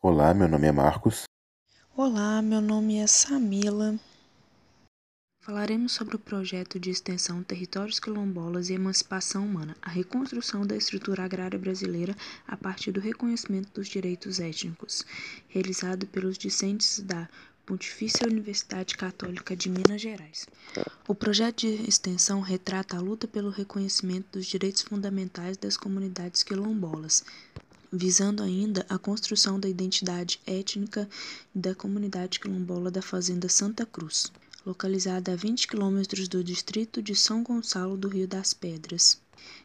Olá, meu nome é Marcos. Olá, meu nome é Samila. Falaremos sobre o projeto de extensão Territórios Quilombolas e Emancipação Humana, a reconstrução da estrutura agrária brasileira a partir do reconhecimento dos direitos étnicos, realizado pelos discentes da Pontifícia Universidade Católica de Minas Gerais. O projeto de extensão retrata a luta pelo reconhecimento dos direitos fundamentais das comunidades quilombolas, visando ainda a construção da identidade étnica da comunidade quilombola da Fazenda Santa Cruz, localizada a 20 quilômetros do distrito de São Gonçalo do Rio das Pedras,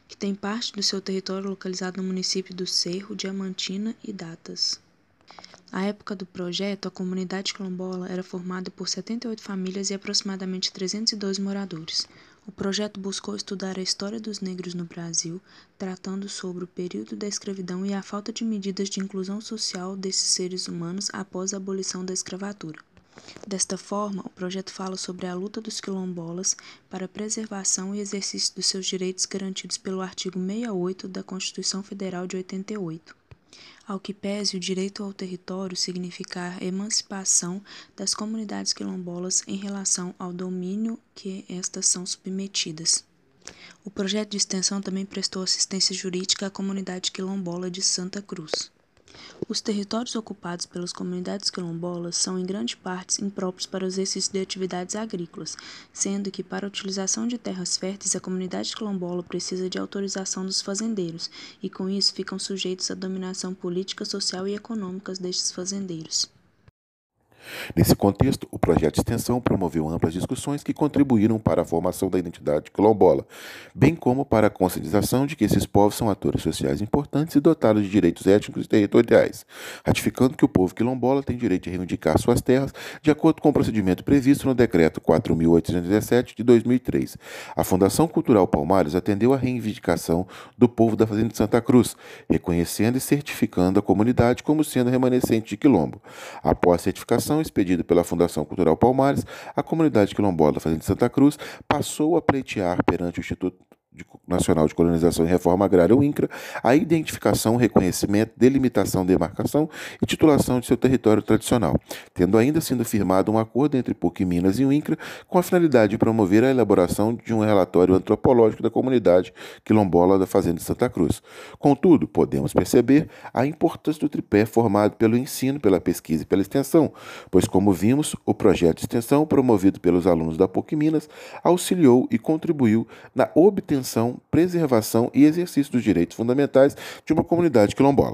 que tem parte do seu território localizado no município do Cerro, Diamantina e Datas. À época do projeto, a comunidade quilombola era formada por 78 famílias e aproximadamente 302 moradores. O projeto buscou estudar a história dos negros no Brasil, tratando sobre o período da escravidão e a falta de medidas de inclusão social desses seres humanos após a abolição da escravatura. Desta forma, o projeto fala sobre a luta dos quilombolas para a preservação e exercício dos seus direitos garantidos pelo artigo 68 da Constituição Federal de 88 ao que pese o direito ao território significar emancipação das comunidades quilombolas em relação ao domínio que estas são submetidas. O projeto de extensão também prestou assistência jurídica à comunidade quilombola de Santa Cruz. Os territórios ocupados pelas comunidades quilombolas são em grande parte impróprios para o exercício de atividades agrícolas, sendo que para a utilização de terras férteis a comunidade quilombola precisa de autorização dos fazendeiros, e com isso ficam sujeitos à dominação política, social e econômica destes fazendeiros. Nesse contexto, o projeto de extensão promoveu amplas discussões que contribuíram para a formação da identidade quilombola, bem como para a conscientização de que esses povos são atores sociais importantes e dotados de direitos étnicos e territoriais, ratificando que o povo quilombola tem direito de reivindicar suas terras de acordo com o procedimento previsto no Decreto 4.817 de 2003. A Fundação Cultural Palmares atendeu à reivindicação do povo da Fazenda de Santa Cruz, reconhecendo e certificando a comunidade como sendo remanescente de quilombo. Após a certificação, expedida pela Fundação Cultural Palmares, a comunidade quilombola da Fazenda de Santa Cruz passou a pleitear perante o Instituto Nacional de Colonização e Reforma Agrária, o INCRA, a identificação, reconhecimento, delimitação, demarcação e titulação de seu território tradicional, tendo ainda sido firmado um acordo entre PUC Minas e o INCRA com a finalidade de promover a elaboração de um relatório antropológico da comunidade quilombola da Fazenda de Santa Cruz. Contudo, podemos perceber a importância do tripé formado pelo ensino, pela pesquisa e pela extensão, pois, como vimos, o projeto de extensão promovido pelos alunos da PUC Minas auxiliou e contribuiu na obtenção preservação e exercício dos direitos fundamentais de uma comunidade quilombola.